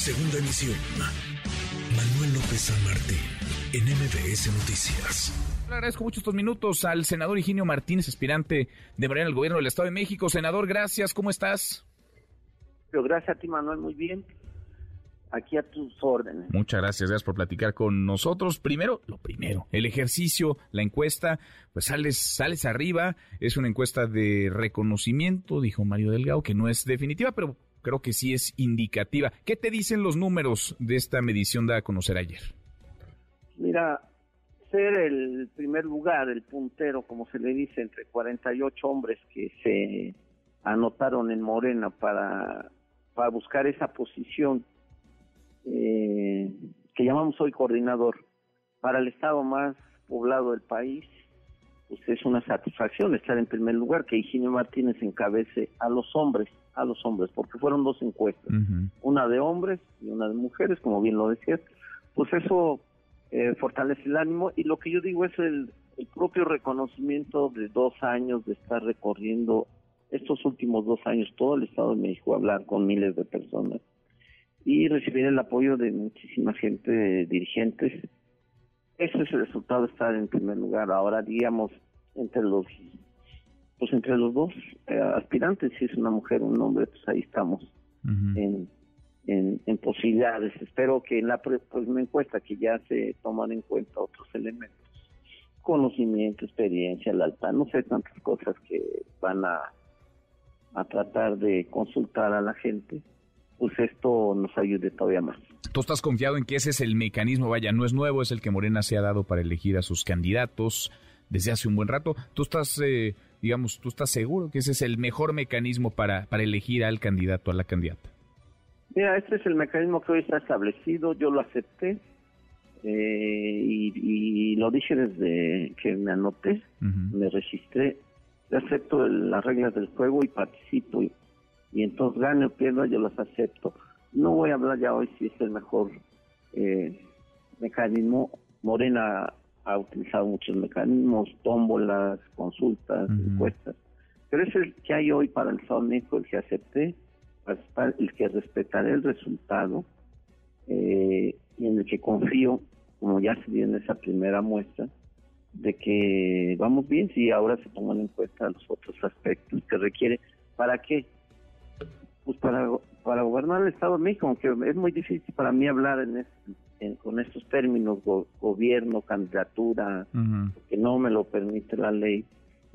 Segunda emisión. Manuel López San Martín, en MBS Noticias. Le agradezco mucho estos minutos al senador Higinio Martínez, aspirante de Morena al gobierno del Estado de México. Senador, gracias, ¿cómo estás? gracias a ti, Manuel, muy bien. Aquí a tus órdenes. Muchas gracias, gracias por platicar con nosotros. Primero, lo primero, el ejercicio, la encuesta, pues sales, sales arriba, es una encuesta de reconocimiento, dijo Mario Delgado, que no es definitiva, pero creo que sí es indicativa. ¿Qué te dicen los números de esta medición dada a conocer ayer? Mira, ser el primer lugar, el puntero, como se le dice, entre 48 hombres que se anotaron en Morena para, buscar esa posición eh, que llamamos hoy coordinador para el estado más poblado del país, pues es una satisfacción estar en primer lugar, que Higinio Martínez encabece a los hombres, a los hombres, porque fueron dos encuestas, una de hombres y una de mujeres, como bien lo decías, pues eso eh, fortalece el ánimo y lo que yo digo es el, propio reconocimiento de dos años de estar recorriendo estos últimos dos años todo el Estado de México, hablar con miles de personas y recibir el apoyo de muchísima gente, dirigentes. Ese es el resultado de estar en primer lugar. Ahora, digamos, entre los pues entre los dos eh, aspirantes, si es una mujer o un hombre, pues ahí estamos en, en, posibilidades. Espero que en la pues, me encuesta que ya se toman en cuenta otros elementos, conocimiento, experiencia, la alta, no sé tantas cosas que van a, a tratar de consultar a la gente, pues esto nos ayude todavía más. ¿Tú estás confiado en que ese es el mecanismo? Vaya, no es nuevo, es el que Morena se ha dado para elegir a sus candidatos desde hace un buen rato. ¿Tú estás, eh, digamos, tú estás seguro que ese es el mejor mecanismo para, para elegir al candidato, a la candidata? Mira, este es el mecanismo que hoy está establecido, yo lo acepté eh, y, lo dije desde que me anoté, me registré, acepto las reglas del juego y participo y, entonces gane o pierda yo las acepto. No voy a hablar ya hoy si es el mejor eh, mecanismo. Morena ha utilizado muchos mecanismos, tómbolas, consultas, encuestas, pero es el que hay hoy para el Estado el que acepté el que respetaré el resultado eh, y en el que confío, como ya se dio en esa primera muestra, de que vamos bien si ahora se toman en cuenta los otros aspectos que requiere. ¿Para qué? Pues para, para gobernar el Estado de México, aunque es muy difícil para mí hablar en, con estos términos, gobierno, candidatura, que no me lo permite la ley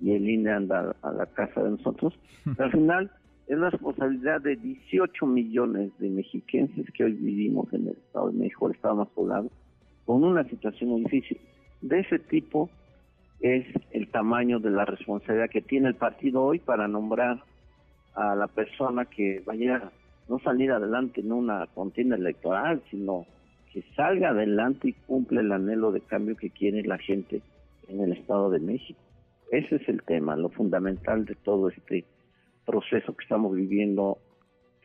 y el INE anda a la casa de nosotros. al final es la responsabilidad de 18 millones de mexiquenses que hoy vivimos en el Estado de México, el Estado más poblado, con una situación muy difícil. De ese tipo es el tamaño de la responsabilidad que tiene el partido hoy para nombrar a la persona que vaya a no salir adelante en una contienda electoral, sino que salga adelante y cumple el anhelo de cambio que quiere la gente en el Estado de México. Ese es el tema, lo fundamental de todo este proceso que estamos viviendo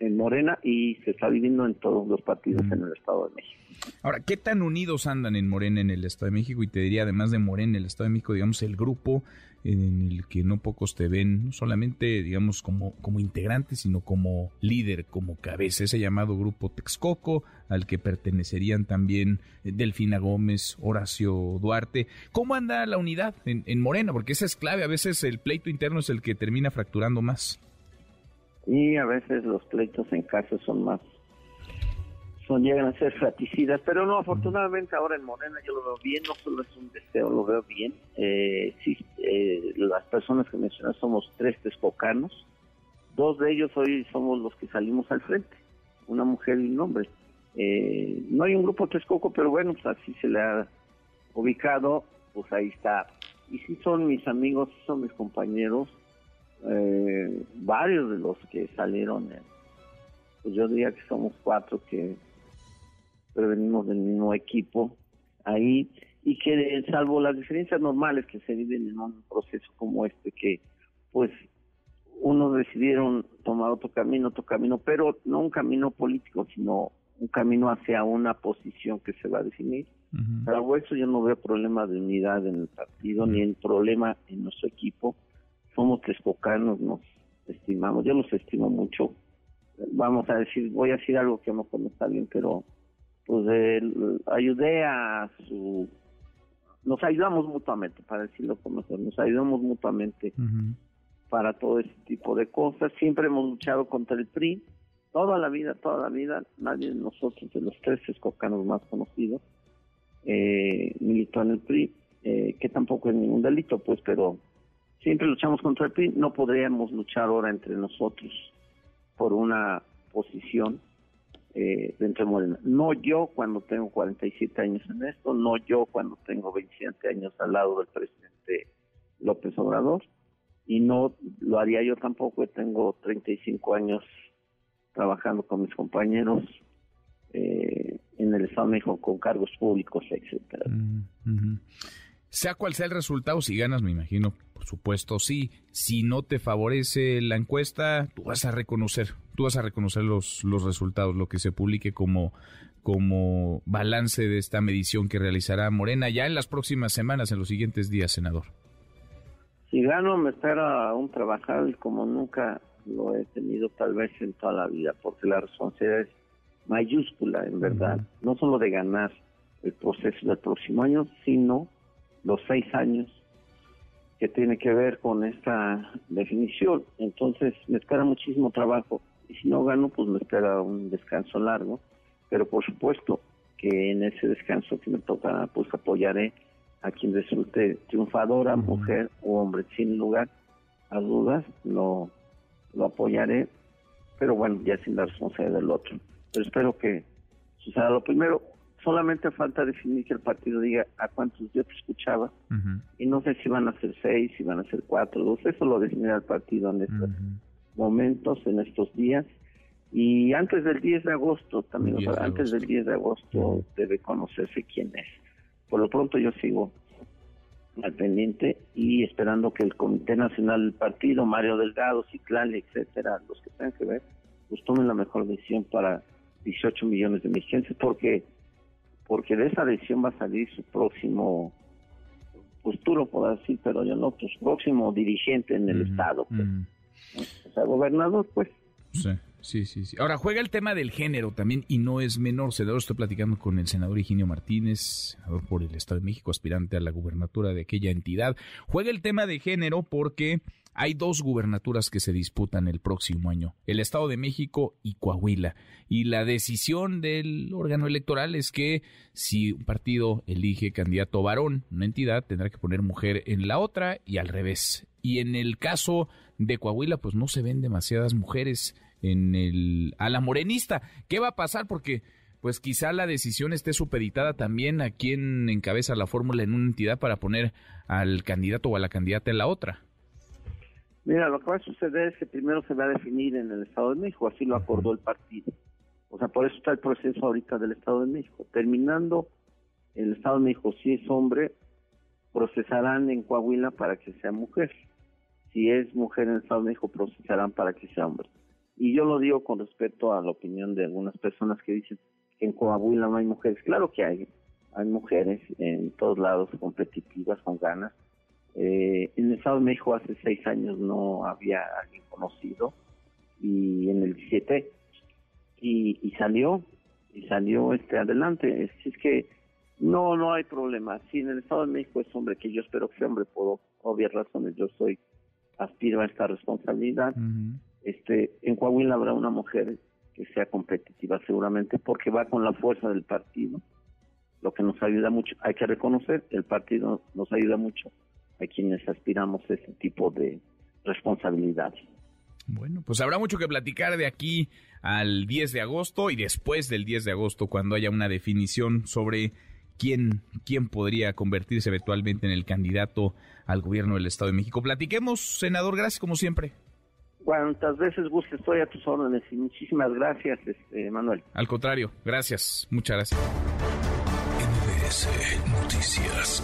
en Morena y se está viviendo en todos los partidos en el Estado de México. Ahora, ¿qué tan unidos andan en Morena en el Estado de México? Y te diría, además de Morena en el Estado de México, digamos, el grupo en el que no pocos te ven, no solamente, digamos, como, como integrante, sino como líder, como cabeza, ese llamado grupo Texcoco, al que pertenecerían también eh, Delfina Gómez, Horacio Duarte. ¿Cómo anda la unidad en, en Morena? Porque esa es clave, a veces el pleito interno es el que termina fracturando más y a veces los pleitos en casa son más son llegan a ser fraticidas, pero no, afortunadamente ahora en Morena yo lo veo bien, no solo es un deseo, lo veo bien. Eh, sí, eh, las personas que mencionas somos tres texcocanos, dos de ellos hoy somos los que salimos al frente, una mujer y un hombre. Eh, no hay un grupo Texcoco, pero bueno, pues así se le ha ubicado, pues ahí está. Y sí son mis amigos, son mis compañeros, eh, varios de los que salieron, pues yo diría que somos cuatro que venimos del mismo equipo ahí y que salvo las diferencias normales que se viven en un proceso como este que pues unos decidieron tomar otro camino, otro camino, pero no un camino político, sino un camino hacia una posición que se va a definir. Uh eso yo no veo problema de unidad en el partido, ni en problema en nuestro equipo somos texcocanos, nos estimamos, yo los estimo mucho, vamos a decir, voy a decir algo que no está bien, pero pues ayudé a su nos ayudamos mutuamente, para decirlo como mejor, nos ayudamos mutuamente para todo ese tipo de cosas. Siempre hemos luchado contra el PRI, toda la vida, toda la vida, nadie de nosotros, de los tres escocanos más conocidos, eh, militó en el PRI, eh, que tampoco es ningún delito, pues, pero siempre luchamos contra el PRI, no podríamos luchar ahora entre nosotros por una posición eh, dentro de Morena. No yo cuando tengo 47 años en esto, no yo cuando tengo 27 años al lado del presidente López Obrador, y no lo haría yo tampoco, tengo 35 años trabajando con mis compañeros eh, en el Estado de México con cargos públicos, etcétera. Mm, sea cual sea el resultado, si ganas, me imagino, por supuesto, sí. Si no te favorece la encuesta, tú vas a reconocer, tú vas a reconocer los, los resultados, lo que se publique como, como balance de esta medición que realizará Morena ya en las próximas semanas, en los siguientes días, senador. Si gano, me espera un trabajar como nunca lo he tenido tal vez en toda la vida, porque la responsabilidad es mayúscula, en verdad, no solo de ganar el proceso del próximo año, sino los seis años que tiene que ver con esta definición. Entonces me espera muchísimo trabajo y si no gano, pues me espera un descanso largo. Pero por supuesto que en ese descanso que me toca, pues apoyaré a quien resulte triunfadora, mujer o hombre, sin lugar a dudas, lo, lo apoyaré, pero bueno, ya sin la responsabilidad del otro. Pero espero que suceda lo primero solamente falta definir que el partido diga a cuántos yo te escuchaba. Y no sé si van a ser seis, si van a ser cuatro, dos, eso lo definirá el partido en estos momentos, en estos días. Y antes del 10 de agosto también, antes del 10 de agosto debe conocerse quién es. Por lo pronto yo sigo al pendiente y esperando que el Comité Nacional del Partido, Mario Delgado, Ciclán, etcétera, los que tengan que ver, pues tomen la mejor decisión para 18 millones de mexicanos, porque porque de esa decisión va a salir su próximo, pues tú lo podrás decir, pero yo no, pues próximo dirigente en el Estado. Pues. O sea, gobernador, pues. Sí. Sí, sí, sí. Ahora juega el tema del género también y no es menor. Senador, estoy platicando con el senador Higinio Martínez, senador por el Estado de México, aspirante a la gubernatura de aquella entidad. Juega el tema de género porque hay dos gubernaturas que se disputan el próximo año, el Estado de México y Coahuila. Y la decisión del órgano electoral es que si un partido elige candidato varón, una entidad tendrá que poner mujer en la otra y al revés. Y en el caso de Coahuila, pues no se ven demasiadas mujeres en el a la morenista. ¿Qué va a pasar? Porque pues quizá la decisión esté supeditada también a quien encabeza la fórmula en una entidad para poner al candidato o a la candidata en la otra. Mira, lo que va a suceder es que primero se va a definir en el Estado de México, así lo acordó el partido. O sea, por eso está el proceso ahorita del Estado de México. Terminando el Estado de México, si es hombre, procesarán en Coahuila para que sea mujer. Si es mujer en el Estado de México, procesarán para que sea hombre. Y yo lo digo con respecto a la opinión de algunas personas que dicen que en Coahuila no hay mujeres. Claro que hay, hay mujeres en todos lados competitivas, con ganas, eh, en el Estado de México hace seis años no había alguien conocido y en el 17 y, salió y salió este adelante. Es, que no no hay problema. Si en el Estado de México es hombre, que yo espero que sea hombre por obvias razones, yo soy aspiro a esta responsabilidad. Este en Coahuila habrá una mujer que sea competitiva seguramente porque va con la fuerza del partido, lo que nos ayuda mucho. Hay que reconocer, el partido nos ayuda mucho a quienes aspiramos a ese tipo de responsabilidad. Bueno, pues habrá mucho que platicar de aquí al 10 de agosto y después del 10 de agosto cuando haya una definición sobre quién, quién podría convertirse eventualmente en el candidato al gobierno del Estado de México. Platiquemos, senador, gracias como siempre. Cuantas veces guste, estoy a tus órdenes y muchísimas gracias, este, Manuel. Al contrario, gracias, muchas gracias. Noticias.